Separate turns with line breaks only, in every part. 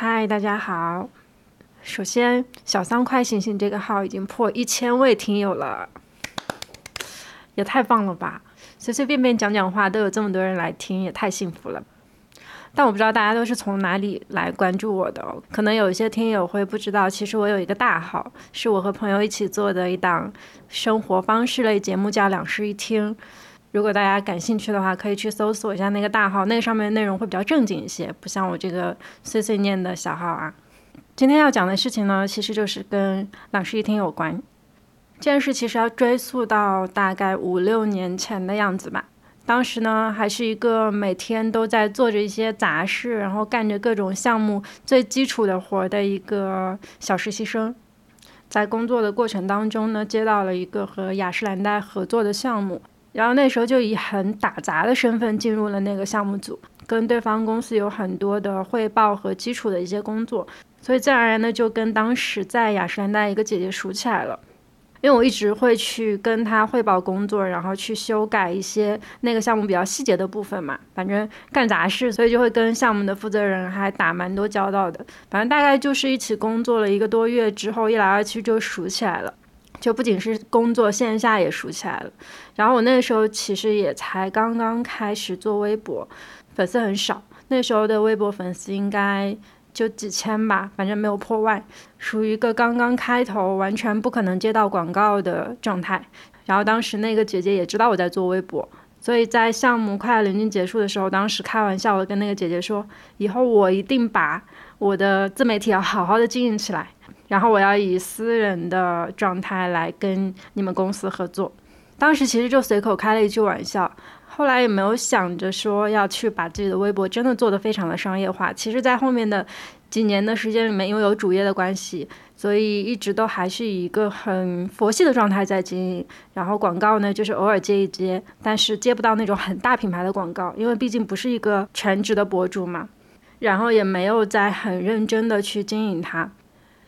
嗨，大家好。首先，小三快醒醒这个号已经破一千位听友了，也太棒了吧！随随便便讲讲话都有这么多人来听，也太幸福了。但我不知道大家都是从哪里来关注我的哦，可能有一些听友会不知道，其实我有一个大号，是我和朋友一起做的一档生活方式类节目，叫《两室一厅》。如果大家感兴趣的话，可以去搜索一下那个大号，那个上面内容会比较正经一些，不像我这个碎碎念的小号啊。今天要讲的事情呢，其实就是跟两室一厅有关。这件事其实要追溯到大概五六年前的样子吧。当时呢，还是一个每天都在做着一些杂事，然后干着各种项目最基础的活的一个小实习生。在工作的过程当中呢，接到了一个和雅诗兰黛合作的项目。然后那时候就以很打杂的身份进入了那个项目组，跟对方公司有很多的汇报和基础的一些工作，所以自然而然的就跟当时在雅诗兰黛一个姐姐熟起来了。因为我一直会去跟她汇报工作，然后去修改一些那个项目比较细节的部分嘛，反正干杂事，所以就会跟项目的负责人还打蛮多交道的。反正大概就是一起工作了一个多月之后，一来二去就熟起来了。就不仅是工作，线下也熟起来了。然后我那个时候其实也才刚刚开始做微博，粉丝很少。那时候的微博粉丝应该就几千吧，反正没有破万，属于一个刚刚开头，完全不可能接到广告的状态。然后当时那个姐姐也知道我在做微博，所以在项目快要临近结束的时候，当时开玩笑的跟那个姐姐说：“以后我一定把我的自媒体要好好的经营起来。”然后我要以私人的状态来跟你们公司合作，当时其实就随口开了一句玩笑，后来也没有想着说要去把自己的微博真的做得非常的商业化。其实，在后面的几年的时间里面，因为有主业的关系，所以一直都还是以一个很佛系的状态在经营。然后广告呢，就是偶尔接一接，但是接不到那种很大品牌的广告，因为毕竟不是一个全职的博主嘛。然后也没有在很认真的去经营它。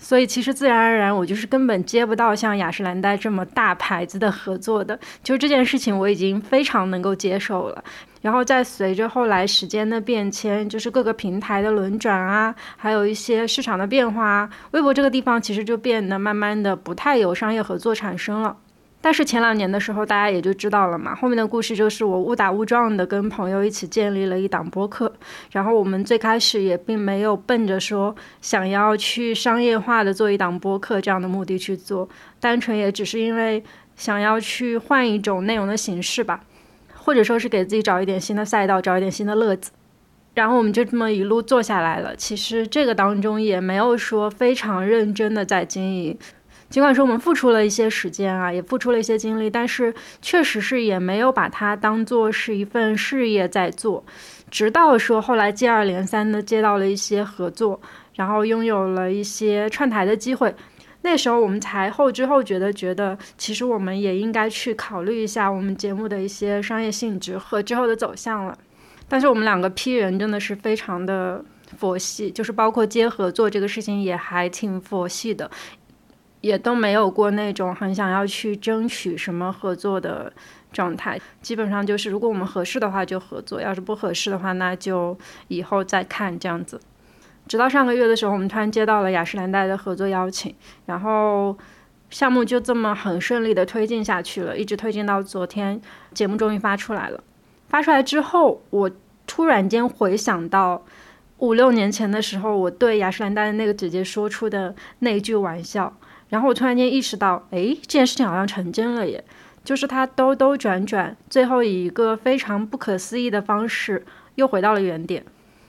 所以其实自然而然，我就是根本接不到像雅诗兰黛这么大牌子的合作的。就这件事情，我已经非常能够接受了。然后再随着后来时间的变迁，就是各个平台的轮转啊，还有一些市场的变化，微博这个地方其实就变得慢慢的不太有商业合作产生了。但是前两年的时候，大家也就知道了嘛。后面的故事就是我误打误撞的跟朋友一起建立了一档播客，然后我们最开始也并没有奔着说想要去商业化的做一档播客这样的目的去做，单纯也只是因为想要去换一种内容的形式吧，或者说是给自己找一点新的赛道，找一点新的乐子。然后我们就这么一路做下来了。其实这个当中也没有说非常认真的在经营。尽管说我们付出了一些时间啊，也付出了一些精力，但是确实是也没有把它当做是一份事业在做。直到说后来接二连三的接到了一些合作，然后拥有了一些串台的机会，那时候我们才后知后觉的觉得，其实我们也应该去考虑一下我们节目的一些商业性质和之后的走向了。但是我们两个批人真的是非常的佛系，就是包括接合作这个事情也还挺佛系的。也都没有过那种很想要去争取什么合作的状态，基本上就是如果我们合适的话就合作，要是不合适的话那就以后再看这样子。直到上个月的时候，我们突然接到了雅诗兰黛的合作邀请，然后项目就这么很顺利的推进下去了，一直推进到昨天，节目终于发出来了。发出来之后，我突然间回想到五六年前的时候，我对雅诗兰黛的那个姐姐说出的那句玩笑。然后我突然间意识到，哎，这件事情好像成真了耶！就是他兜兜转转，最后以一个非常不可思议的方式又回到了原点。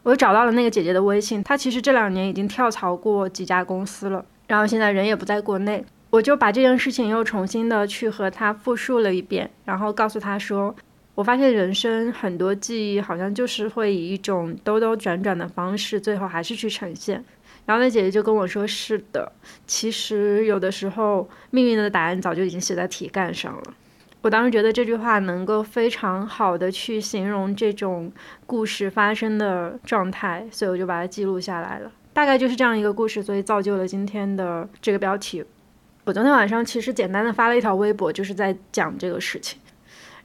我又找到了那个姐姐的微信，她其实这两年已经跳槽过几家公司了，然后现在人也不在国内。我就把这件事情又重新的去和她复述了一遍，然后告诉她说，我发现人生很多记忆好像就是会以一种兜兜转转的方式，最后还是去呈现。然后那姐姐就跟我说：“是的，其实有的时候命运的答案早就已经写在题干上了。”我当时觉得这句话能够非常好的去形容这种故事发生的状态，所以我就把它记录下来了。大概就是这样一个故事，所以造就了今天的这个标题。我昨天晚上其实简单的发了一条微博，就是在讲这个事情。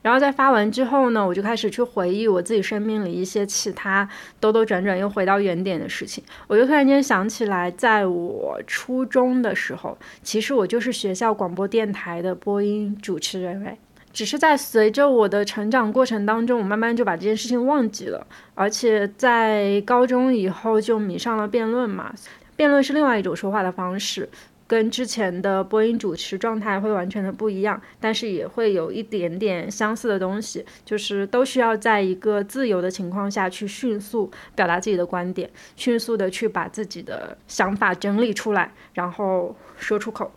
然后在发完之后呢，我就开始去回忆我自己生命里一些其他兜兜转转又回到原点的事情。我就突然间想起来，在我初中的时候，其实我就是学校广播电台的播音主持人哎。只是在随着我的成长过程当中，我慢慢就把这件事情忘记了。而且在高中以后就迷上了辩论嘛，辩论是另外一种说话的方式。跟之前的播音主持状态会完全的不一样，但是也会有一点点相似的东西，就是都需要在一个自由的情况下去迅速表达自己的观点，迅速的去把自己的想法整理出来，然后说出口。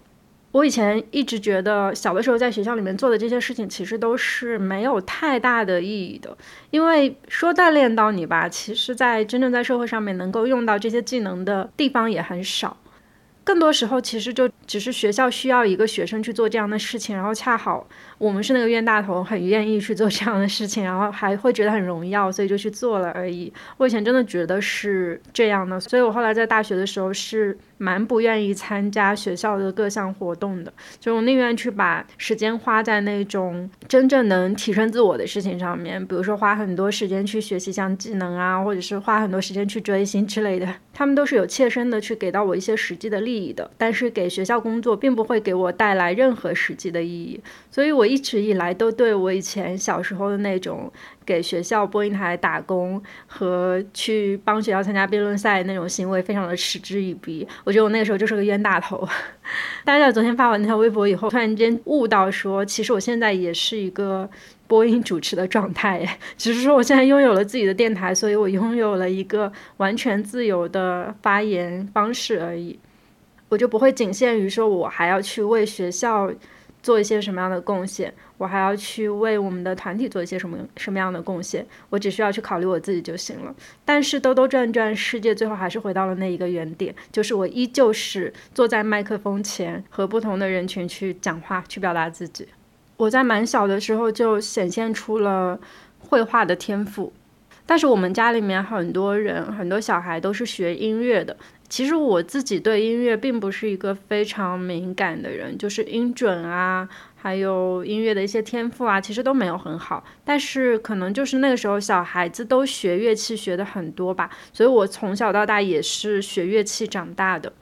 我以前一直觉得，小的时候在学校里面做的这些事情，其实都是没有太大的意义的，因为说锻炼到你吧，其实在真正在社会上面能够用到这些技能的地方也很少。更多时候，其实就只是学校需要一个学生去做这样的事情，然后恰好我们是那个冤大头，很愿意去做这样的事情，然后还会觉得很荣耀，所以就去做了而已。我以前真的觉得是这样的，所以我后来在大学的时候是。蛮不愿意参加学校的各项活动的，就我宁愿去把时间花在那种真正能提升自我的事情上面，比如说花很多时间去学习项技能啊，或者是花很多时间去追星之类的，他们都是有切身的去给到我一些实际的利益的，但是给学校工作并不会给我带来任何实际的意义，所以我一直以来都对我以前小时候的那种。给学校播音台打工和去帮学校参加辩论赛那种行为，非常的嗤之以鼻。我觉得我那个时候就是个冤大头。但是在昨天发完那条微博以后，突然间悟到说，其实我现在也是一个播音主持的状态，只是说我现在拥有了自己的电台，所以我拥有了一个完全自由的发言方式而已。我就不会仅限于说我还要去为学校。做一些什么样的贡献，我还要去为我们的团体做一些什么什么样的贡献，我只需要去考虑我自己就行了。但是兜兜转转，世界最后还是回到了那一个原点，就是我依旧是坐在麦克风前，和不同的人群去讲话，去表达自己。我在蛮小的时候就显现出了绘画的天赋，但是我们家里面很多人，很多小孩都是学音乐的。其实我自己对音乐并不是一个非常敏感的人，就是音准啊，还有音乐的一些天赋啊，其实都没有很好。但是可能就是那个时候小孩子都学乐器学的很多吧，所以我从小到大也是学乐器长大的。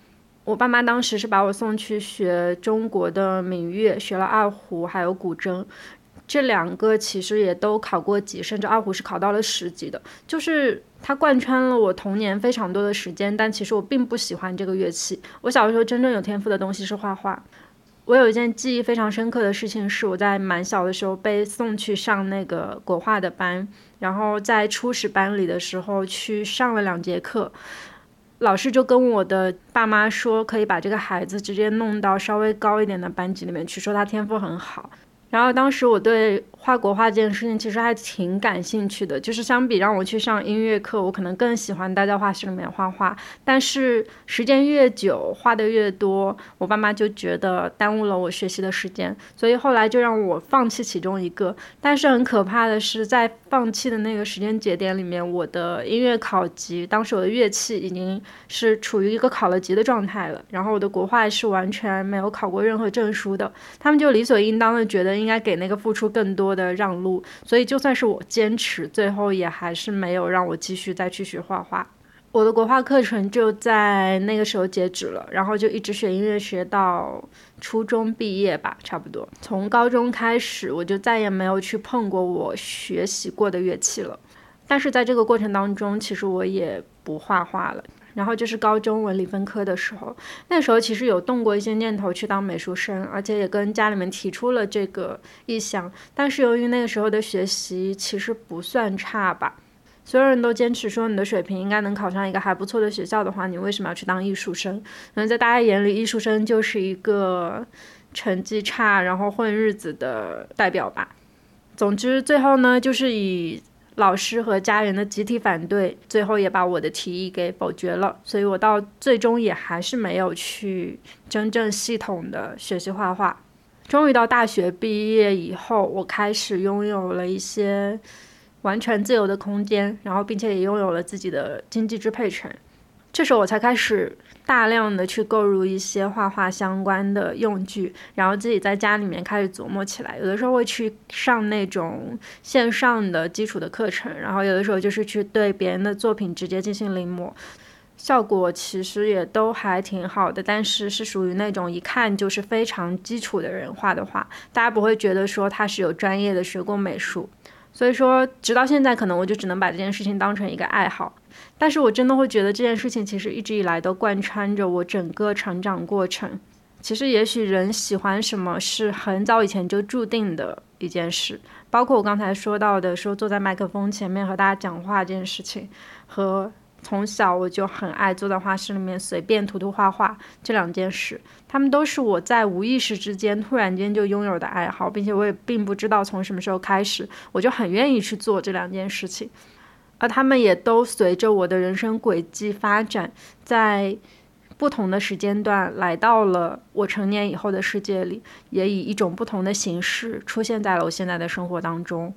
我爸妈当时是把我送去学中国的民乐，学了二胡还有古筝。这两个其实也都考过级，甚至二胡是考到了十级的。就是它贯穿了我童年非常多的时间，但其实我并不喜欢这个乐器。我小时候真正有天赋的东西是画画。我有一件记忆非常深刻的事情是，我在蛮小的时候被送去上那个国画的班，然后在初始班里的时候去上了两节课，老师就跟我的爸妈说，可以把这个孩子直接弄到稍微高一点的班级里面去，说他天赋很好。然后当时我对画国画这件事情其实还挺感兴趣的，就是相比让我去上音乐课，我可能更喜欢待在画室里面画画。但是时间越久，画的越多，我爸妈就觉得耽误了我学习的时间，所以后来就让我放弃其中一个。但是很可怕的是，在放弃的那个时间节点里面，我的音乐考级，当时我的乐器已经是处于一个考了级的状态了，然后我的国画是完全没有考过任何证书的，他们就理所应当的觉得。应该给那个付出更多的让路，所以就算是我坚持，最后也还是没有让我继续再去学画画。我的国画课程就在那个时候截止了，然后就一直学音乐学到初中毕业吧，差不多。从高中开始，我就再也没有去碰过我学习过的乐器了。但是在这个过程当中，其实我也不画画了。然后就是高中文理分科的时候，那时候其实有动过一些念头去当美术生，而且也跟家里面提出了这个意向。但是由于那个时候的学习其实不算差吧，所有人都坚持说你的水平应该能考上一个还不错的学校的话，你为什么要去当艺术生？可能在大家眼里，艺术生就是一个成绩差然后混日子的代表吧。总之最后呢，就是以。老师和家人的集体反对，最后也把我的提议给否决了。所以我到最终也还是没有去真正系统的学习画画。终于到大学毕业以后，我开始拥有了一些完全自由的空间，然后并且也拥有了自己的经济支配权。这时候我才开始大量的去购入一些画画相关的用具，然后自己在家里面开始琢磨起来。有的时候会去上那种线上的基础的课程，然后有的时候就是去对别人的作品直接进行临摹。效果其实也都还挺好的，但是是属于那种一看就是非常基础的人画的画，大家不会觉得说他是有专业的学过美术，所以说直到现在可能我就只能把这件事情当成一个爱好，但是我真的会觉得这件事情其实一直以来都贯穿着我整个成长过程。其实也许人喜欢什么是很早以前就注定的一件事，包括我刚才说到的说坐在麦克风前面和大家讲话这件事情和。从小我就很爱坐在画室里面随便涂涂画画，这两件事，他们都是我在无意识之间突然间就拥有的爱好，并且我也并不知道从什么时候开始，我就很愿意去做这两件事情，而他们也都随着我的人生轨迹发展，在不同的时间段来到了我成年以后的世界里，也以一种不同的形式出现在了我现在的生活当中，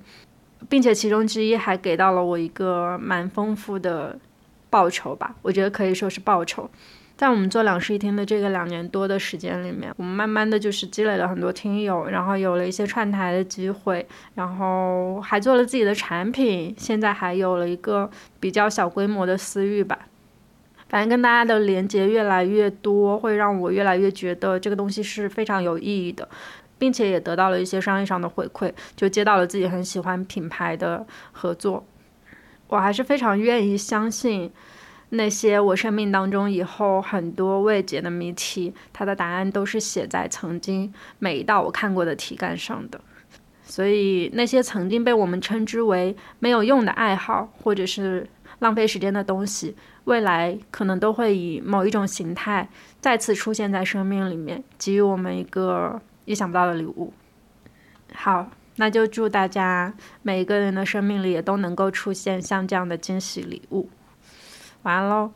并且其中之一还给到了我一个蛮丰富的。报酬吧，我觉得可以说是报酬。在我们做两室一厅的这个两年多的时间里面，我们慢慢的就是积累了很多听友，然后有了一些串台的机会，然后还做了自己的产品，现在还有了一个比较小规模的私域吧。反正跟大家的连接越来越多，会让我越来越觉得这个东西是非常有意义的，并且也得到了一些商业上的回馈，就接到了自己很喜欢品牌的合作。我还是非常愿意相信那些我生命当中以后很多未解的谜题，它的答案都是写在曾经每一道我看过的题干上的。所以那些曾经被我们称之为没有用的爱好，或者是浪费时间的东西，未来可能都会以某一种形态再次出现在生命里面，给予我们一个意想不到的礼物。好。那就祝大家每一个人的生命里也都能够出现像这样的惊喜礼物。完喽。